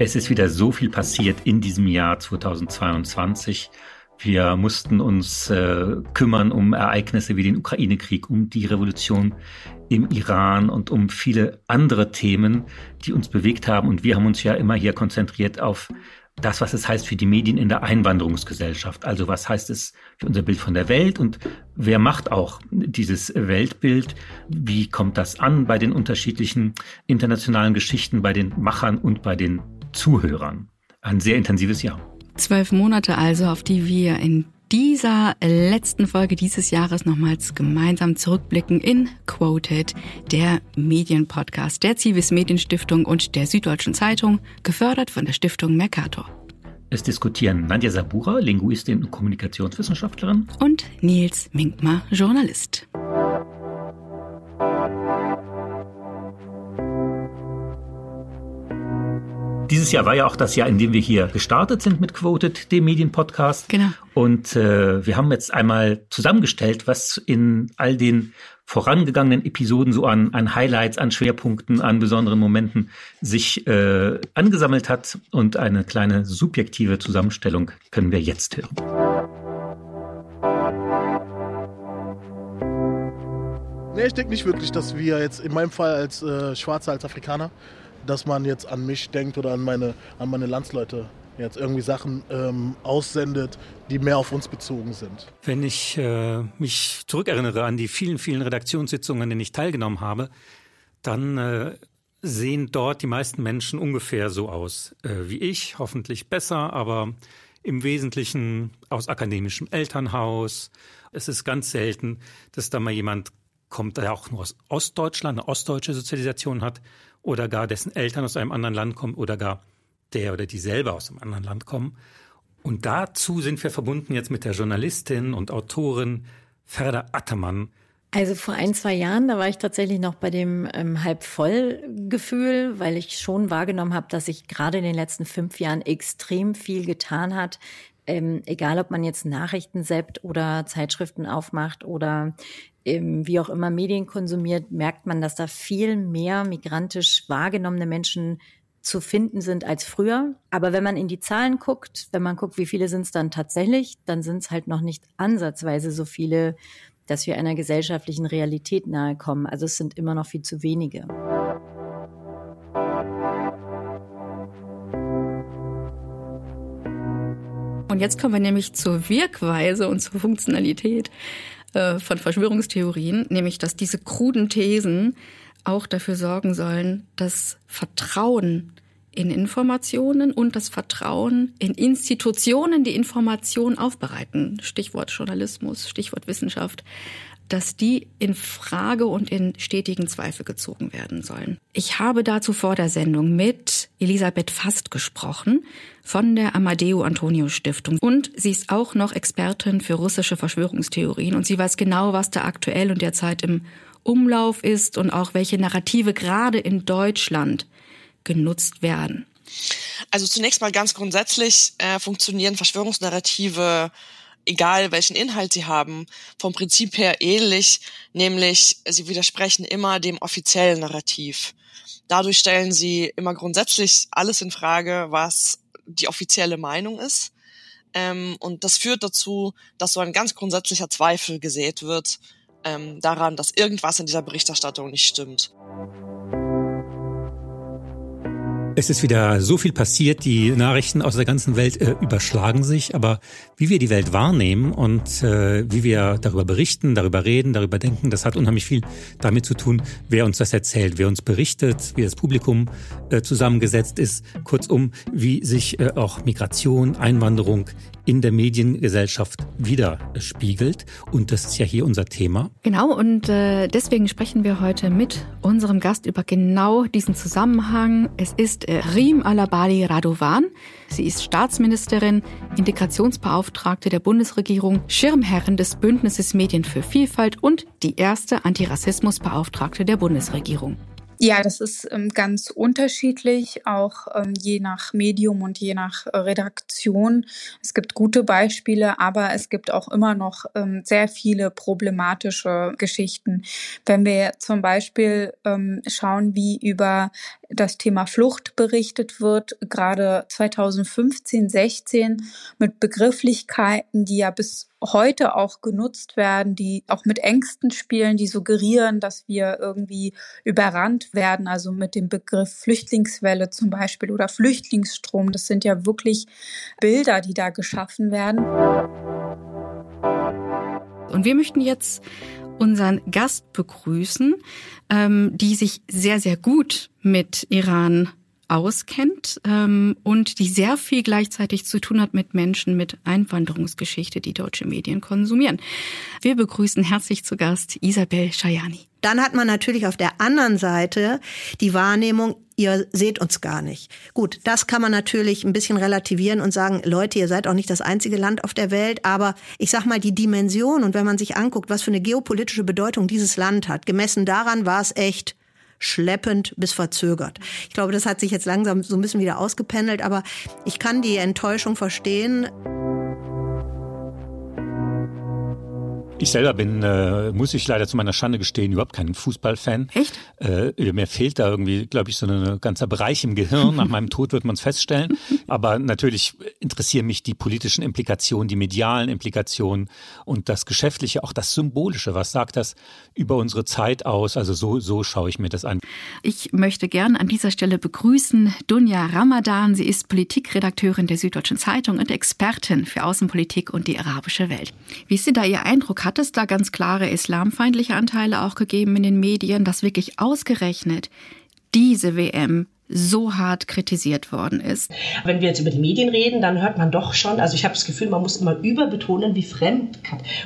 Es ist wieder so viel passiert in diesem Jahr 2022. Wir mussten uns äh, kümmern um Ereignisse wie den Ukraine-Krieg, um die Revolution im Iran und um viele andere Themen, die uns bewegt haben. Und wir haben uns ja immer hier konzentriert auf das, was es heißt für die Medien in der Einwanderungsgesellschaft. Also was heißt es für unser Bild von der Welt und wer macht auch dieses Weltbild? Wie kommt das an bei den unterschiedlichen internationalen Geschichten, bei den Machern und bei den Zuhörern. Ein sehr intensives Jahr. Zwölf Monate also, auf die wir in dieser letzten Folge dieses Jahres nochmals gemeinsam zurückblicken in Quoted, der Medienpodcast der Zivis Medienstiftung und der Süddeutschen Zeitung, gefördert von der Stiftung Mercator. Es diskutieren Nadja Sabura, Linguistin und Kommunikationswissenschaftlerin, und Nils Minkmar, Journalist. Dieses Jahr war ja auch das Jahr, in dem wir hier gestartet sind mit Quoted, dem Medienpodcast. Genau. Und äh, wir haben jetzt einmal zusammengestellt, was in all den vorangegangenen Episoden so an, an Highlights, an Schwerpunkten, an besonderen Momenten sich äh, angesammelt hat. Und eine kleine subjektive Zusammenstellung können wir jetzt hören. Nee, ich denke nicht wirklich, dass wir jetzt in meinem Fall als äh, Schwarzer, als Afrikaner, dass man jetzt an mich denkt oder an meine, an meine Landsleute jetzt irgendwie Sachen ähm, aussendet, die mehr auf uns bezogen sind. Wenn ich äh, mich zurückerinnere an die vielen, vielen Redaktionssitzungen, an denen ich teilgenommen habe, dann äh, sehen dort die meisten Menschen ungefähr so aus äh, wie ich, hoffentlich besser, aber im Wesentlichen aus akademischem Elternhaus. Es ist ganz selten, dass da mal jemand kommt, der auch nur aus Ostdeutschland, eine ostdeutsche Sozialisation hat oder gar dessen Eltern aus einem anderen Land kommen oder gar der oder die selber aus einem anderen Land kommen. Und dazu sind wir verbunden jetzt mit der Journalistin und Autorin Ferda Attemann. Also vor ein, zwei Jahren, da war ich tatsächlich noch bei dem ähm, Halb-Voll-Gefühl, weil ich schon wahrgenommen habe, dass sich gerade in den letzten fünf Jahren extrem viel getan hat. Ähm, egal, ob man jetzt Nachrichten seppt oder Zeitschriften aufmacht oder wie auch immer Medien konsumiert, merkt man, dass da viel mehr migrantisch wahrgenommene Menschen zu finden sind als früher. Aber wenn man in die Zahlen guckt, wenn man guckt, wie viele sind es dann tatsächlich, dann sind es halt noch nicht ansatzweise so viele, dass wir einer gesellschaftlichen Realität nahe kommen. Also es sind immer noch viel zu wenige. Und jetzt kommen wir nämlich zur Wirkweise und zur Funktionalität äh, von Verschwörungstheorien, nämlich dass diese kruden Thesen auch dafür sorgen sollen, dass Vertrauen in Informationen und das Vertrauen in Institutionen, die Informationen aufbereiten, Stichwort Journalismus, Stichwort Wissenschaft, dass die in Frage und in stetigen Zweifel gezogen werden sollen. Ich habe dazu vor der Sendung mit Elisabeth Fast gesprochen von der Amadeo Antonio Stiftung und sie ist auch noch Expertin für russische Verschwörungstheorien und sie weiß genau, was da aktuell und derzeit im Umlauf ist und auch welche Narrative gerade in Deutschland genutzt werden. Also zunächst mal ganz grundsätzlich äh, funktionieren Verschwörungsnarrative egal welchen Inhalt sie haben, vom Prinzip her ähnlich, nämlich sie widersprechen immer dem offiziellen Narrativ. Dadurch stellen sie immer grundsätzlich alles in Frage, was die offizielle Meinung ist. Ähm, und das führt dazu, dass so ein ganz grundsätzlicher Zweifel gesät wird ähm, daran, dass irgendwas in dieser Berichterstattung nicht stimmt. Es ist wieder so viel passiert, die Nachrichten aus der ganzen Welt äh, überschlagen sich, aber wie wir die Welt wahrnehmen und äh, wie wir darüber berichten, darüber reden, darüber denken, das hat unheimlich viel damit zu tun, wer uns das erzählt, wer uns berichtet, wie das Publikum äh, zusammengesetzt ist, kurzum, wie sich äh, auch Migration, Einwanderung in der Mediengesellschaft widerspiegelt. Und das ist ja hier unser Thema. Genau, und äh, deswegen sprechen wir heute mit unserem Gast über genau diesen Zusammenhang. Es ist äh, Rim Alabali Radovan. Sie ist Staatsministerin, Integrationsbeauftragte der Bundesregierung, Schirmherrin des Bündnisses Medien für Vielfalt und die erste Antirassismusbeauftragte der Bundesregierung. Ja, das ist ähm, ganz unterschiedlich, auch ähm, je nach Medium und je nach äh, Redaktion. Es gibt gute Beispiele, aber es gibt auch immer noch ähm, sehr viele problematische Geschichten. Wenn wir zum Beispiel ähm, schauen, wie über das Thema Flucht berichtet wird, gerade 2015, 16 mit Begrifflichkeiten, die ja bis heute auch genutzt werden, die auch mit Ängsten spielen, die suggerieren, dass wir irgendwie überrannt werden. Also mit dem Begriff Flüchtlingswelle zum Beispiel oder Flüchtlingsstrom. Das sind ja wirklich Bilder, die da geschaffen werden. Und wir möchten jetzt unseren Gast begrüßen, ähm, die sich sehr, sehr gut mit Iran auskennt ähm, und die sehr viel gleichzeitig zu tun hat mit Menschen mit Einwanderungsgeschichte, die deutsche Medien konsumieren. Wir begrüßen herzlich zu Gast Isabel Schajani. Dann hat man natürlich auf der anderen Seite die Wahrnehmung, ihr seht uns gar nicht. Gut, das kann man natürlich ein bisschen relativieren und sagen, Leute, ihr seid auch nicht das einzige Land auf der Welt, aber ich sag mal, die Dimension und wenn man sich anguckt, was für eine geopolitische Bedeutung dieses Land hat, gemessen daran war es echt schleppend bis verzögert. Ich glaube, das hat sich jetzt langsam so ein bisschen wieder ausgependelt, aber ich kann die Enttäuschung verstehen. Ich selber bin, äh, muss ich leider zu meiner Schande gestehen, überhaupt kein Fußballfan. Echt? Äh, mir fehlt da irgendwie, glaube ich, so ein ganzer Bereich im Gehirn. Nach meinem Tod wird man es feststellen. Aber natürlich interessieren mich die politischen Implikationen, die medialen Implikationen und das Geschäftliche, auch das Symbolische. Was sagt das über unsere Zeit aus? Also so, so schaue ich mir das an. Ich möchte gern an dieser Stelle begrüßen Dunja Ramadan. Sie ist Politikredakteurin der Süddeutschen Zeitung und Expertin für Außenpolitik und die arabische Welt. Wie ist denn da Ihr Eindruck? Hat es da ganz klare islamfeindliche Anteile auch gegeben in den Medien, dass wirklich ausgerechnet diese WM so hart kritisiert worden ist. Wenn wir jetzt über die Medien reden, dann hört man doch schon, also ich habe das Gefühl, man muss immer überbetonen, wie fremd.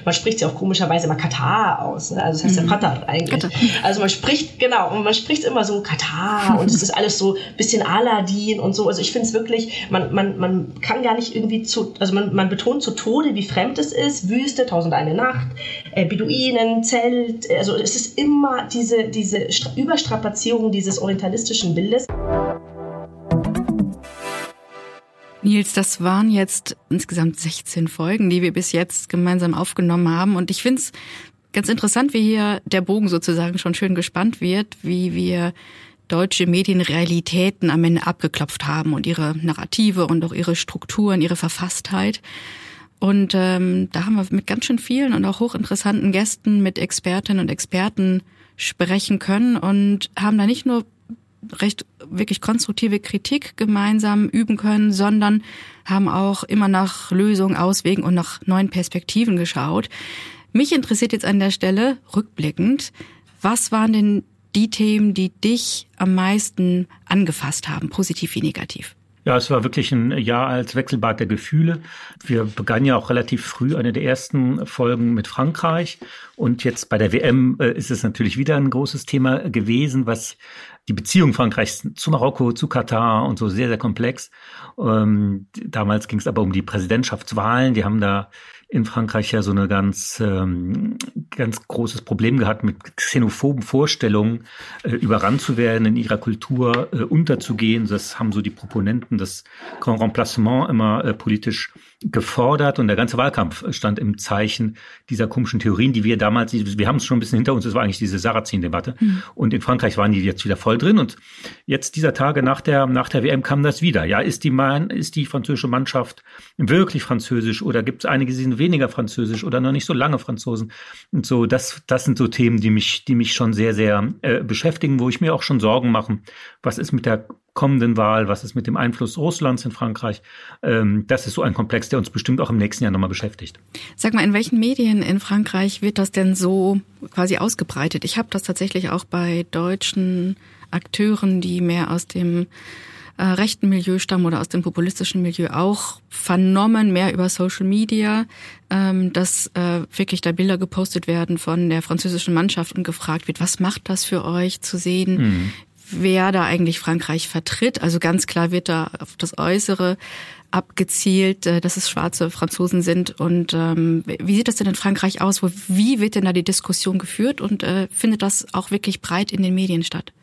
Man spricht ja auch komischerweise immer Katar aus, ne? also das heißt mhm. ja Katar eigentlich. Katar. Also man spricht, genau, und man spricht immer so Katar und es ist alles so ein bisschen Aladdin und so. Also ich finde es wirklich, man, man, man kann gar nicht irgendwie zu, also man, man betont zu Tode, wie fremd es ist, Wüste, Tausend eine Nacht, äh, Beduinen, Zelt, also es ist immer diese, diese Überstrapazierung dieses orientalistischen Bildes. Nils, das waren jetzt insgesamt 16 Folgen, die wir bis jetzt gemeinsam aufgenommen haben. Und ich finde es ganz interessant, wie hier der Bogen sozusagen schon schön gespannt wird, wie wir deutsche Medienrealitäten am Ende abgeklopft haben und ihre Narrative und auch ihre Strukturen, ihre Verfasstheit. Und ähm, da haben wir mit ganz schön vielen und auch hochinteressanten Gästen, mit Expertinnen und Experten sprechen können und haben da nicht nur recht wirklich konstruktive Kritik gemeinsam üben können, sondern haben auch immer nach Lösungen, Auswegen und nach neuen Perspektiven geschaut. Mich interessiert jetzt an der Stelle rückblickend, was waren denn die Themen, die dich am meisten angefasst haben, positiv wie negativ? Ja, es war wirklich ein Jahr als Wechselbad der Gefühle. Wir begannen ja auch relativ früh eine der ersten Folgen mit Frankreich. Und jetzt bei der WM äh, ist es natürlich wieder ein großes Thema gewesen, was die Beziehung Frankreichs zu Marokko, zu Katar und so sehr, sehr komplex. Ähm, damals ging es aber um die Präsidentschaftswahlen. Die haben da in Frankreich ja so eine ganz, ähm, ganz großes Problem gehabt, mit xenophoben Vorstellungen äh, überrannt zu werden, in ihrer Kultur äh, unterzugehen. Das haben so die Proponenten des Grand Remplacement immer äh, politisch gefordert und der ganze Wahlkampf stand im Zeichen dieser komischen Theorien, die wir damals, wir haben es schon ein bisschen hinter uns, das war eigentlich diese Sarrazin-Debatte. Mhm. Und in Frankreich waren die jetzt wieder voll drin und jetzt dieser Tage nach der, nach der WM kam das wieder. Ja, ist die, ist die französische Mannschaft wirklich französisch oder gibt es einige, die sind weniger französisch oder noch nicht so lange Franzosen? Und so, das, das sind so Themen, die mich, die mich schon sehr, sehr äh, beschäftigen, wo ich mir auch schon Sorgen mache, was ist mit der kommenden Wahl, was ist mit dem Einfluss Russlands in Frankreich. Ähm, das ist so ein Komplex, der uns bestimmt auch im nächsten Jahr nochmal beschäftigt. Sag mal, in welchen Medien in Frankreich wird das denn so quasi ausgebreitet? Ich habe das tatsächlich auch bei deutschen Akteuren, die mehr aus dem äh, rechten Milieu stammen oder aus dem populistischen Milieu auch vernommen, mehr über Social Media, ähm, dass äh, wirklich da Bilder gepostet werden von der französischen Mannschaft und gefragt wird, was macht das für euch zu sehen, mhm wer da eigentlich Frankreich vertritt. Also ganz klar wird da auf das Äußere abgezielt, äh, dass es schwarze Franzosen sind. Und ähm, wie sieht das denn in Frankreich aus? Wo, wie wird denn da die Diskussion geführt und äh, findet das auch wirklich breit in den Medien statt?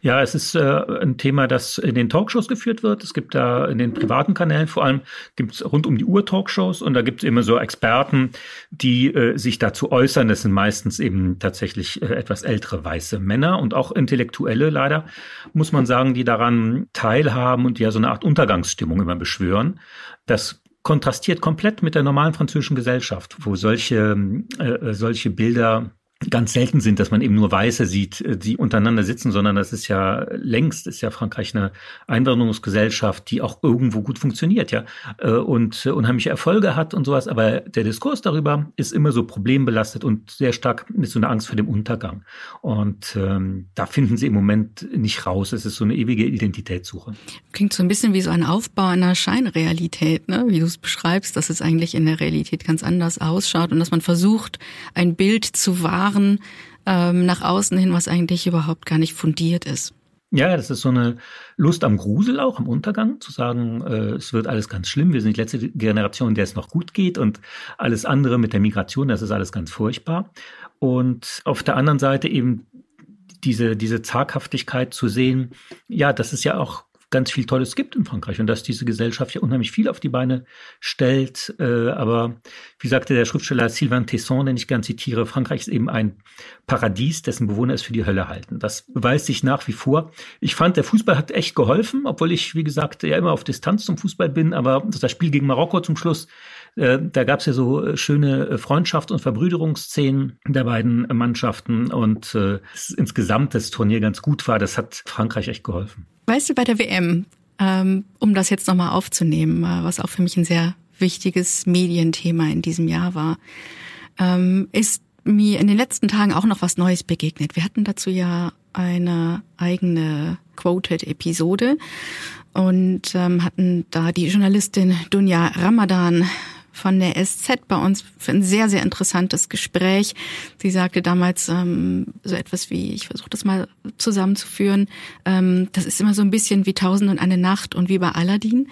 Ja, es ist äh, ein Thema, das in den Talkshows geführt wird. Es gibt da in den privaten Kanälen vor allem gibt's rund um die Uhr Talkshows und da gibt es immer so Experten, die äh, sich dazu äußern. Das sind meistens eben tatsächlich äh, etwas ältere weiße Männer und auch Intellektuelle leider, muss man sagen, die daran teilhaben und die ja so eine Art Untergangsstimmung immer beschwören. Das kontrastiert komplett mit der normalen französischen Gesellschaft, wo solche, äh, solche Bilder ganz selten sind, dass man eben nur Weiße sieht, äh, die untereinander sitzen, sondern das ist ja längst ist ja Frankreich eine Einwanderungsgesellschaft, die auch irgendwo gut funktioniert, ja, äh, und unheimliche Erfolge hat und sowas. Aber der Diskurs darüber ist immer so problembelastet und sehr stark mit so einer Angst vor dem Untergang. Und ähm, da finden sie im Moment nicht raus. Es ist so eine ewige Identitätssuche. Klingt so ein bisschen wie so ein Aufbau einer Scheinrealität, ne? wie du es beschreibst, dass es eigentlich in der Realität ganz anders ausschaut und dass man versucht, ein Bild zu wahren Verfahren ähm, nach außen hin, was eigentlich überhaupt gar nicht fundiert ist. Ja, das ist so eine Lust am Grusel auch, am Untergang, zu sagen, äh, es wird alles ganz schlimm, wir sind die letzte Generation, der es noch gut geht und alles andere mit der Migration, das ist alles ganz furchtbar. Und auf der anderen Seite eben diese, diese Zaghaftigkeit zu sehen, ja, das ist ja auch ganz viel Tolles gibt in Frankreich und dass diese Gesellschaft ja unheimlich viel auf die Beine stellt. Äh, aber wie sagte der Schriftsteller Sylvain Tesson, den ich gern zitiere, Frankreich ist eben ein Paradies, dessen Bewohner es für die Hölle halten. Das beweist sich nach wie vor. Ich fand, der Fußball hat echt geholfen, obwohl ich, wie gesagt, ja immer auf Distanz zum Fußball bin. Aber das Spiel gegen Marokko zum Schluss, äh, da gab es ja so äh, schöne Freundschaft- und Verbrüderungsszenen der beiden Mannschaften und äh, insgesamt das Turnier ganz gut war. Das hat Frankreich echt geholfen. Weißt du, bei der WM, ähm, um das jetzt nochmal aufzunehmen, äh, was auch für mich ein sehr wichtiges Medienthema in diesem Jahr war, ähm, ist mir in den letzten Tagen auch noch was Neues begegnet. Wir hatten dazu ja eine eigene Quoted-Episode und ähm, hatten da die Journalistin Dunja Ramadan von der SZ bei uns für ein sehr, sehr interessantes Gespräch. Sie sagte damals ähm, so etwas wie, ich versuche das mal zusammenzuführen, ähm, das ist immer so ein bisschen wie Tausend und eine Nacht und wie bei Aladdin.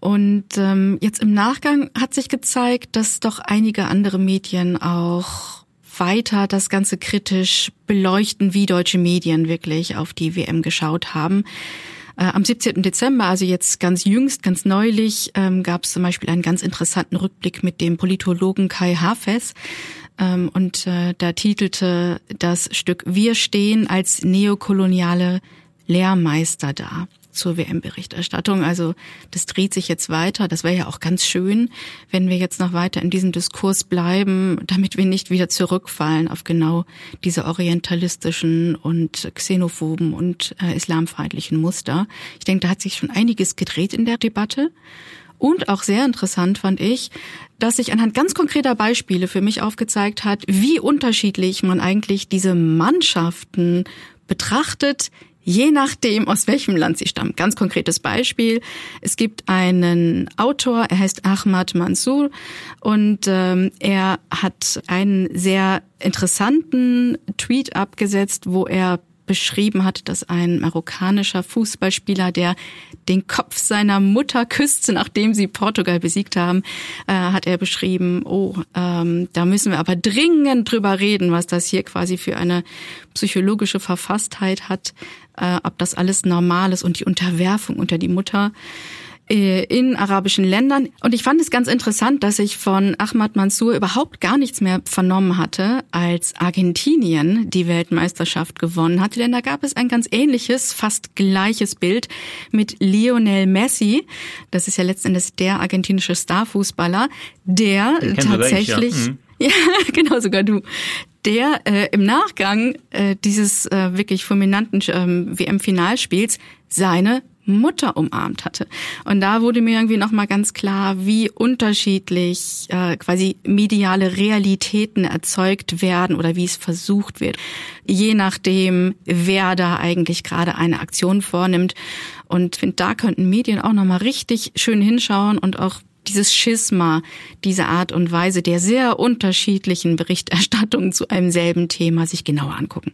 Und ähm, jetzt im Nachgang hat sich gezeigt, dass doch einige andere Medien auch weiter das Ganze kritisch beleuchten, wie deutsche Medien wirklich auf die WM geschaut haben. Äh, am 17. Dezember, also jetzt ganz jüngst, ganz neulich, ähm, gab es zum Beispiel einen ganz interessanten Rückblick mit dem Politologen Kai Hafes. Ähm, und äh, da titelte das Stück Wir stehen als neokoloniale Lehrmeister da zur WM-Berichterstattung. Also das dreht sich jetzt weiter. Das wäre ja auch ganz schön, wenn wir jetzt noch weiter in diesem Diskurs bleiben, damit wir nicht wieder zurückfallen auf genau diese orientalistischen und xenophoben und äh, islamfeindlichen Muster. Ich denke, da hat sich schon einiges gedreht in der Debatte. Und auch sehr interessant fand ich, dass sich anhand ganz konkreter Beispiele für mich aufgezeigt hat, wie unterschiedlich man eigentlich diese Mannschaften betrachtet, je nachdem, aus welchem Land sie stammen. Ganz konkretes Beispiel. Es gibt einen Autor, er heißt Ahmad Mansour und ähm, er hat einen sehr interessanten Tweet abgesetzt, wo er beschrieben hat, dass ein marokkanischer Fußballspieler, der den Kopf seiner Mutter küsste, nachdem sie Portugal besiegt haben, äh, hat er beschrieben, oh, ähm, da müssen wir aber dringend drüber reden, was das hier quasi für eine psychologische Verfasstheit hat, äh, ob das alles normal ist und die Unterwerfung unter die Mutter. Äh, in arabischen Ländern. Und ich fand es ganz interessant, dass ich von Ahmad Mansour überhaupt gar nichts mehr vernommen hatte, als Argentinien die Weltmeisterschaft gewonnen hatte. Denn da gab es ein ganz ähnliches, fast gleiches Bild mit Lionel Messi. Das ist ja letztendlich der argentinische Starfußballer, der tatsächlich... Ich, ja. Mhm. Ja, genau, sogar du der äh, im Nachgang äh, dieses äh, wirklich fulminanten ähm, WM-Finalspiels seine Mutter umarmt hatte. Und da wurde mir irgendwie nochmal ganz klar, wie unterschiedlich äh, quasi mediale Realitäten erzeugt werden oder wie es versucht wird, je nachdem, wer da eigentlich gerade eine Aktion vornimmt. Und finde, da könnten Medien auch nochmal richtig schön hinschauen und auch dieses Schisma, diese Art und Weise der sehr unterschiedlichen Berichterstattungen zu einem selben Thema sich genauer angucken.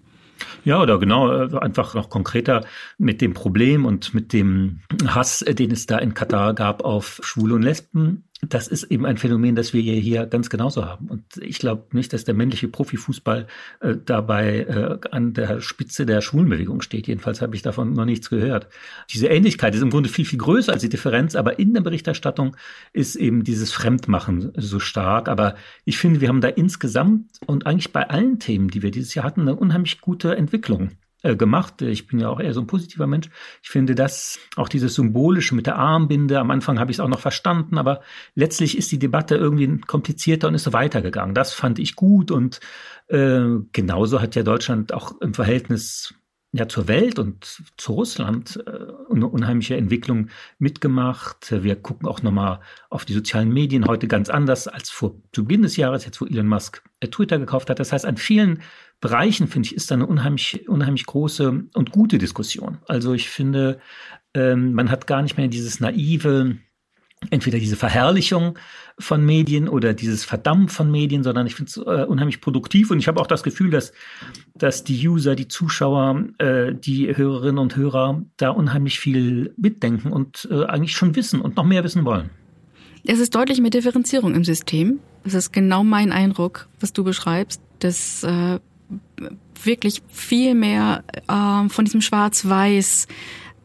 Ja, oder genau, äh, einfach noch konkreter mit dem Problem und mit dem Hass, äh, den es da in Katar gab auf Schwule und Lesben das ist eben ein Phänomen, das wir hier ganz genauso haben. Und ich glaube nicht, dass der männliche Profifußball äh, dabei äh, an der Spitze der Schwulenbewegung steht. Jedenfalls habe ich davon noch nichts gehört. Diese Ähnlichkeit ist im Grunde viel, viel größer als die Differenz, aber in der Berichterstattung ist eben dieses Fremdmachen so stark. Aber ich finde, wir haben da insgesamt und eigentlich bei allen Themen, die wir dieses Jahr hatten, eine unheimlich gute Entwicklung äh, gemacht. Ich bin ja auch eher so ein positiver Mensch. Ich finde das, auch dieses Symbolische mit der Armbinde, am Anfang habe ich es auch noch verstanden, aber letztlich ist die Debatte irgendwie komplizierter und ist so weitergegangen. Das fand ich gut und äh, genauso hat ja Deutschland auch im Verhältnis ja zur Welt und zu Russland äh, eine unheimliche Entwicklung mitgemacht. Wir gucken auch nochmal auf die sozialen Medien heute ganz anders als vor zu Beginn des Jahres, jetzt wo Elon Musk äh, Twitter gekauft hat. Das heißt, an vielen Bereichen, finde ich, ist da eine unheimlich, unheimlich große und gute Diskussion. Also ich finde, ähm, man hat gar nicht mehr dieses naive, entweder diese Verherrlichung von Medien oder dieses Verdammt von Medien, sondern ich finde es äh, unheimlich produktiv und ich habe auch das Gefühl, dass, dass die User, die Zuschauer, äh, die Hörerinnen und Hörer da unheimlich viel mitdenken und äh, eigentlich schon wissen und noch mehr wissen wollen. Es ist deutlich mehr Differenzierung im System. Das ist genau mein Eindruck, was du beschreibst, dass äh, wirklich viel mehr äh, von diesem Schwarz-Weiß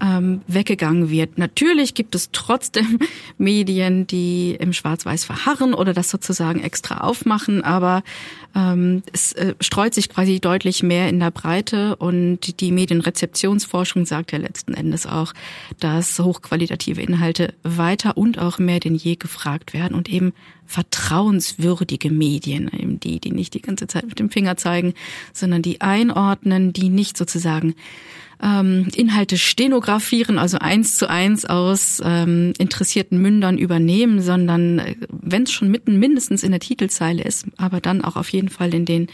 ähm, weggegangen wird. Natürlich gibt es trotzdem Medien, die im Schwarz-Weiß verharren oder das sozusagen extra aufmachen, aber ähm, es äh, streut sich quasi deutlich mehr in der Breite und die Medienrezeptionsforschung sagt ja letzten Endes auch, dass hochqualitative Inhalte weiter und auch mehr denn je gefragt werden und eben vertrauenswürdige Medien, eben die, die nicht die ganze Zeit mit dem Finger zeigen, sondern die einordnen, die nicht sozusagen ähm, Inhalte stenografieren, also eins zu eins aus ähm, interessierten Mündern übernehmen, sondern äh, wenn es schon mitten mindestens in der Titelzeile ist, aber dann auch auf jeden Fall in den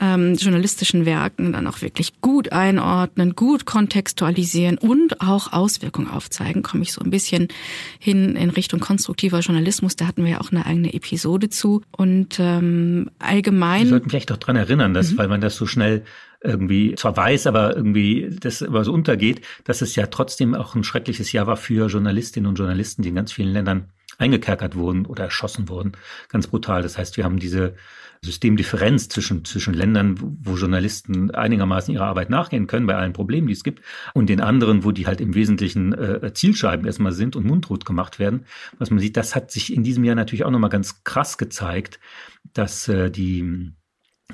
ähm, journalistischen Werken dann auch wirklich gut einordnen, gut kontextualisieren und auch Auswirkungen aufzeigen, komme ich so ein bisschen hin in Richtung konstruktiver Journalismus. Da hatten wir ja auch eine eigene Episode zu. Und ähm, allgemein. Wir sollten vielleicht doch dran erinnern, dass, mhm. weil man das so schnell irgendwie zwar weiß, aber irgendwie das immer so untergeht, dass es ja trotzdem auch ein schreckliches Jahr war für Journalistinnen und Journalisten, die in ganz vielen Ländern eingekerkert wurden oder erschossen wurden. Ganz brutal. Das heißt, wir haben diese Systemdifferenz zwischen, zwischen Ländern, wo Journalisten einigermaßen ihrer Arbeit nachgehen können, bei allen Problemen, die es gibt, und den anderen, wo die halt im Wesentlichen äh, Zielscheiben erstmal sind und mundtot gemacht werden. Was man sieht, das hat sich in diesem Jahr natürlich auch nochmal ganz krass gezeigt, dass äh, die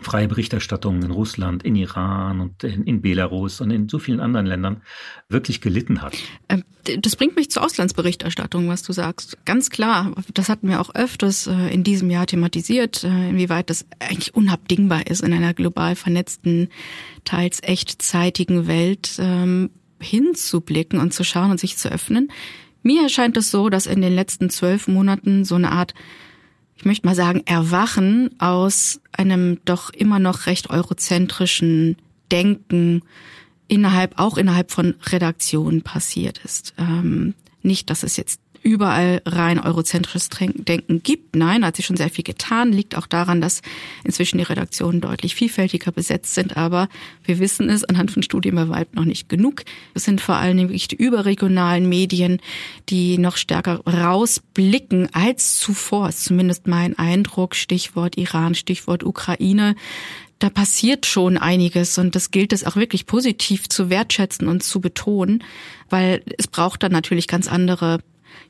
freie Berichterstattung in Russland, in Iran und in, in, Belarus und in so vielen anderen Ländern wirklich gelitten hat. Ähm, das bringt mich zur Auslandsberichterstattung, was du sagst. Ganz klar, das hatten wir auch öfters äh, in diesem Jahr thematisiert, äh, inwieweit das eigentlich unabdingbar ist in einer global vernetzten, teils echtzeitigen Welt ähm, hinzublicken und zu schauen und sich zu öffnen. Mir erscheint es so, dass in den letzten zwölf Monaten so eine Art ich möchte mal sagen, Erwachen aus einem doch immer noch recht eurozentrischen Denken innerhalb, auch innerhalb von Redaktionen passiert ist. Ähm, nicht, dass es jetzt überall rein eurozentrisches Denken gibt. Nein, hat sich schon sehr viel getan. Liegt auch daran, dass inzwischen die Redaktionen deutlich vielfältiger besetzt sind. Aber wir wissen es anhand von Studien bei weitem noch nicht genug. Es sind vor allem wirklich die überregionalen Medien, die noch stärker rausblicken als zuvor. Ist zumindest mein Eindruck. Stichwort Iran, Stichwort Ukraine da passiert schon einiges und das gilt es auch wirklich positiv zu wertschätzen und zu betonen, weil es braucht dann natürlich ganz andere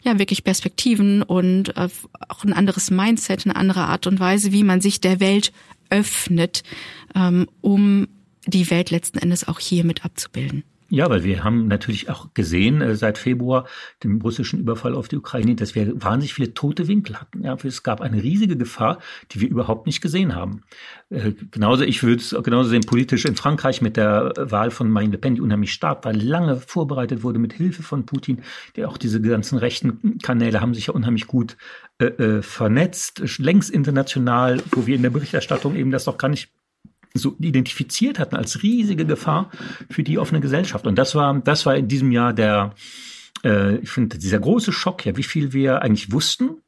ja wirklich Perspektiven und äh, auch ein anderes Mindset, eine andere Art und Weise, wie man sich der Welt öffnet, ähm, um die Welt letzten Endes auch hier mit abzubilden. Ja, weil wir haben natürlich auch gesehen äh, seit Februar, dem russischen Überfall auf die Ukraine, dass wir wahnsinnig viele tote Winkel hatten. Ja, es gab eine riesige Gefahr, die wir überhaupt nicht gesehen haben. Äh, genauso, ich würde es genauso sehen, politisch in Frankreich mit der Wahl von Marine Le Pen, die unheimlich stark war, lange vorbereitet wurde mit Hilfe von Putin, der auch diese ganzen rechten Kanäle haben sich ja unheimlich gut äh, äh vernetzt, längst international, wo wir in der Berichterstattung eben das doch gar nicht so identifiziert hatten als riesige Gefahr für die offene Gesellschaft. Und das war, das war in diesem Jahr der, äh, ich finde, dieser große Schock, ja, wie viel wir eigentlich wussten.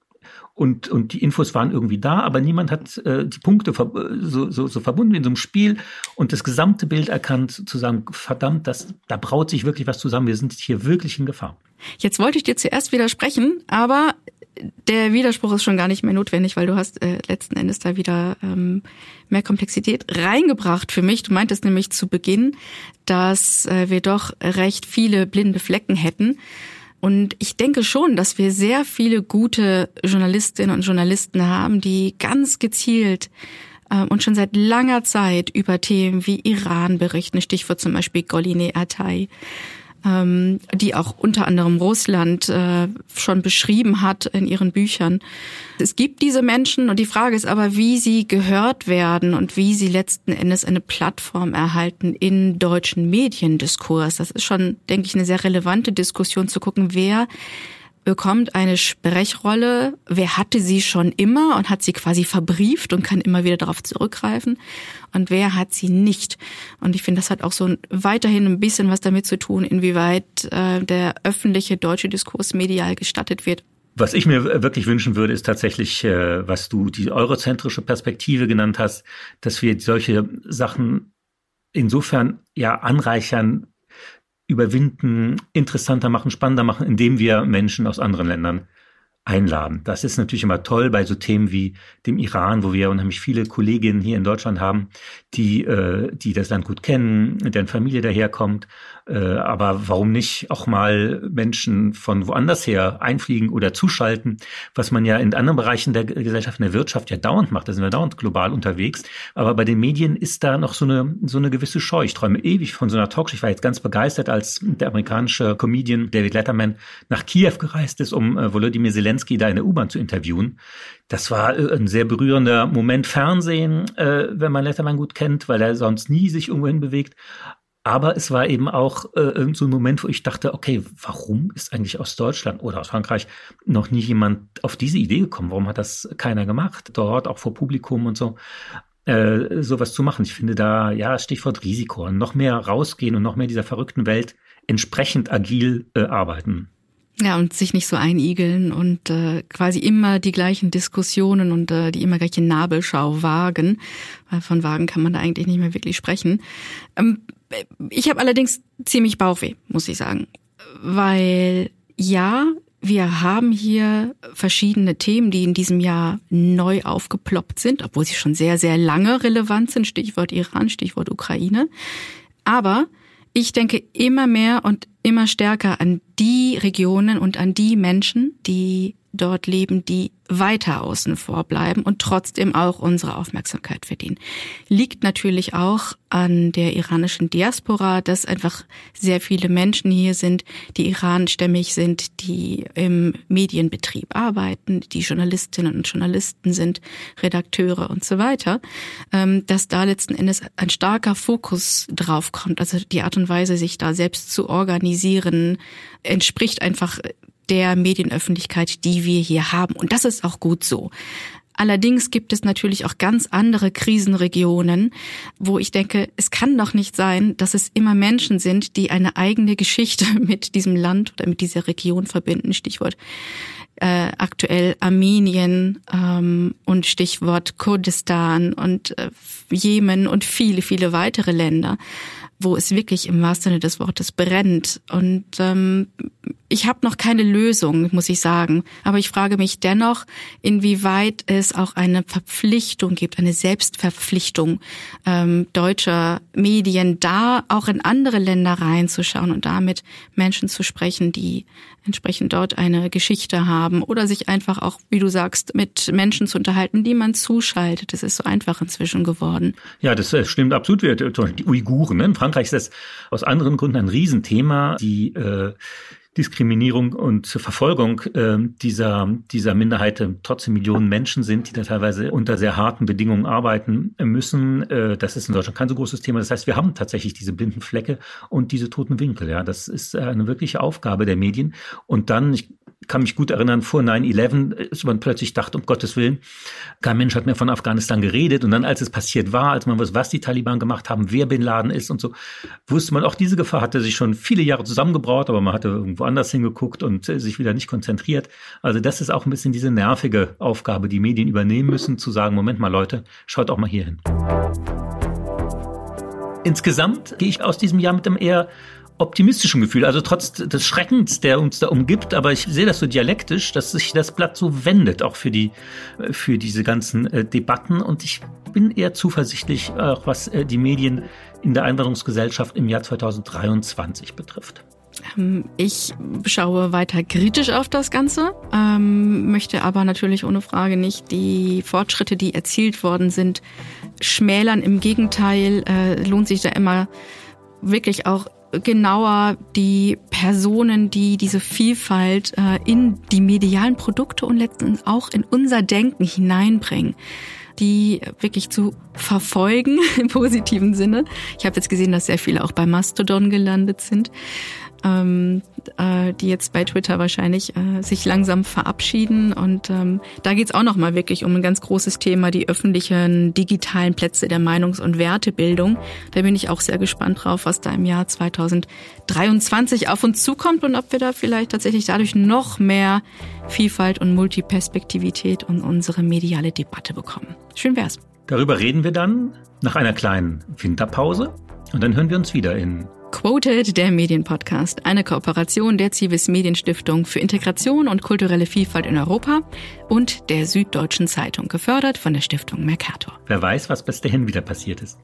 Und, und die Infos waren irgendwie da, aber niemand hat äh, die Punkte so, so, so verbunden in so einem Spiel und das gesamte Bild erkannt, zu sagen, verdammt, das, da braut sich wirklich was zusammen, wir sind hier wirklich in Gefahr. Jetzt wollte ich dir zuerst widersprechen, aber der Widerspruch ist schon gar nicht mehr notwendig, weil du hast äh, letzten Endes da wieder ähm, mehr Komplexität reingebracht für mich. Du meintest nämlich zu Beginn, dass äh, wir doch recht viele blinde Flecken hätten. Und ich denke schon, dass wir sehr viele gute Journalistinnen und Journalisten haben, die ganz gezielt äh, und schon seit langer Zeit über Themen wie Iran berichten. Stichwort zum Beispiel Goline Atay ähm, die auch unter anderem Russland äh, schon beschrieben hat in ihren Büchern. Es gibt diese Menschen und die Frage ist aber, wie sie gehört werden und wie sie letzten Endes eine Plattform erhalten in deutschen Mediendiskurs. Das ist schon, denke ich, eine sehr relevante Diskussion zu gucken, wer bekommt eine Sprechrolle. Wer hatte sie schon immer und hat sie quasi verbrieft und kann immer wieder darauf zurückgreifen? Und wer hat sie nicht? Und ich finde, das hat auch so weiterhin ein bisschen was damit zu tun, inwieweit äh, der öffentliche deutsche Diskurs medial gestattet wird. Was ich mir wirklich wünschen würde, ist tatsächlich, äh, was du die eurozentrische Perspektive genannt hast, dass wir solche Sachen insofern ja anreichern, überwinden, interessanter machen, spannender machen, indem wir Menschen aus anderen Ländern einladen. Das ist natürlich immer toll bei so Themen wie dem Iran, wo wir unheimlich viele Kolleginnen hier in Deutschland haben, die, äh, die das Land gut kennen, deren Familie daherkommt. Äh, aber warum nicht auch mal Menschen von woanders her einfliegen oder zuschalten, was man ja in anderen Bereichen der Gesellschaft, in der Wirtschaft ja dauernd macht. Da sind wir dauernd global unterwegs. Aber bei den Medien ist da noch so eine, so eine gewisse Scheu. Ich träume ewig von so einer Talkshow. Ich war jetzt ganz begeistert, als der amerikanische Comedian David Letterman nach Kiew gereist ist, um äh, Volodymyr Zelensky da in der U-Bahn zu interviewen. Das war äh, ein sehr berührender Moment Fernsehen, äh, wenn man Letterman gut kennt, weil er sonst nie sich irgendwohin bewegt. Aber es war eben auch äh, so ein Moment, wo ich dachte, okay, warum ist eigentlich aus Deutschland oder aus Frankreich noch nie jemand auf diese Idee gekommen? Warum hat das keiner gemacht? Dort auch vor Publikum und so. Äh, sowas zu machen. Ich finde da, ja, Stichwort Risiko, noch mehr rausgehen und noch mehr dieser verrückten Welt entsprechend agil äh, arbeiten. Ja, und sich nicht so einigeln und äh, quasi immer die gleichen Diskussionen und äh, die immer gleiche Nabelschau wagen. Weil von Wagen kann man da eigentlich nicht mehr wirklich sprechen. Ähm, ich habe allerdings ziemlich Bauchweh, muss ich sagen. Weil ja, wir haben hier verschiedene Themen, die in diesem Jahr neu aufgeploppt sind, obwohl sie schon sehr, sehr lange relevant sind. Stichwort Iran, Stichwort Ukraine. Aber ich denke immer mehr und immer stärker an die Regionen und an die Menschen, die dort leben, die weiter außen vor bleiben und trotzdem auch unsere Aufmerksamkeit verdienen. Liegt natürlich auch an der iranischen Diaspora, dass einfach sehr viele Menschen hier sind, die iranstämmig sind, die im Medienbetrieb arbeiten, die Journalistinnen und Journalisten sind, Redakteure und so weiter, ähm, dass da letzten Endes ein starker Fokus drauf kommt. Also die Art und Weise, sich da selbst zu organisieren, entspricht einfach der Medienöffentlichkeit, die wir hier haben. Und das ist auch gut so. Allerdings gibt es natürlich auch ganz andere Krisenregionen, wo ich denke, es kann doch nicht sein, dass es immer Menschen sind, die eine eigene Geschichte mit diesem Land oder mit dieser Region verbinden. Stichwort äh, aktuell Armenien ähm, und Stichwort Kurdistan und äh, Jemen und viele, viele weitere Länder wo es wirklich im wahrsten Sinne des Wortes brennt. Und ähm, ich habe noch keine Lösung, muss ich sagen. Aber ich frage mich dennoch, inwieweit es auch eine Verpflichtung gibt, eine Selbstverpflichtung ähm, deutscher Medien, da auch in andere Länder reinzuschauen und damit Menschen zu sprechen, die entsprechend dort eine Geschichte haben oder sich einfach auch, wie du sagst, mit Menschen zu unterhalten, die man zuschaltet. Das ist so einfach inzwischen geworden. Ja, das äh, stimmt absolut. Die Uiguren, ne? in Frankreich ist das aus anderen Gründen ein Riesenthema. Die äh, Diskriminierung und Verfolgung äh, dieser, dieser Minderheit äh, trotzdem Millionen Menschen sind, die da teilweise unter sehr harten Bedingungen arbeiten müssen. Äh, das ist in Deutschland kein so großes Thema. Das heißt, wir haben tatsächlich diese blinden Flecke und diese toten Winkel. Ja, das ist eine wirkliche Aufgabe der Medien. Und dann, ich kann mich gut erinnern, vor 9-11 ist man plötzlich dachte, um Gottes Willen, kein Mensch hat mehr von Afghanistan geredet. Und dann, als es passiert war, als man wusste, was die Taliban gemacht haben, wer Bin Laden ist und so, wusste man, auch diese Gefahr hatte sich schon viele Jahre zusammengebraut, aber man hatte irgendwo anders hingeguckt und sich wieder nicht konzentriert. Also das ist auch ein bisschen diese nervige Aufgabe, die Medien übernehmen müssen, zu sagen, Moment mal Leute, schaut auch mal hier hin. Insgesamt gehe ich aus diesem Jahr mit einem eher optimistischen Gefühl, also trotz des Schreckens, der uns da umgibt, aber ich sehe das so dialektisch, dass sich das Blatt so wendet, auch für die, für diese ganzen äh, Debatten und ich bin eher zuversichtlich, auch was äh, die Medien in der Einwanderungsgesellschaft im Jahr 2023 betrifft. Ähm, ich schaue weiter kritisch auf das Ganze, ähm, möchte aber natürlich ohne Frage nicht die Fortschritte, die erzielt worden sind, schmälern. Im Gegenteil äh, lohnt sich da immer wirklich auch genauer die Personen, die diese Vielfalt äh, in die medialen Produkte und letztens auch in unser Denken hineinbringen die wirklich zu verfolgen im positiven Sinne. Ich habe jetzt gesehen, dass sehr viele auch bei Mastodon gelandet sind ähm, äh, die jetzt bei Twitter wahrscheinlich äh, sich langsam verabschieden. Und ähm, da geht's auch nochmal wirklich um ein ganz großes Thema, die öffentlichen digitalen Plätze der Meinungs- und Wertebildung. Da bin ich auch sehr gespannt drauf, was da im Jahr 2023 auf uns zukommt und ob wir da vielleicht tatsächlich dadurch noch mehr Vielfalt und Multiperspektivität und unsere mediale Debatte bekommen. Schön wär's. Darüber reden wir dann nach einer kleinen Winterpause und dann hören wir uns wieder in Quoted, der Medienpodcast, eine Kooperation der Zivis Medienstiftung für Integration und kulturelle Vielfalt in Europa und der Süddeutschen Zeitung, gefördert von der Stiftung Mercator. Wer weiß, was bis dahin wieder passiert ist.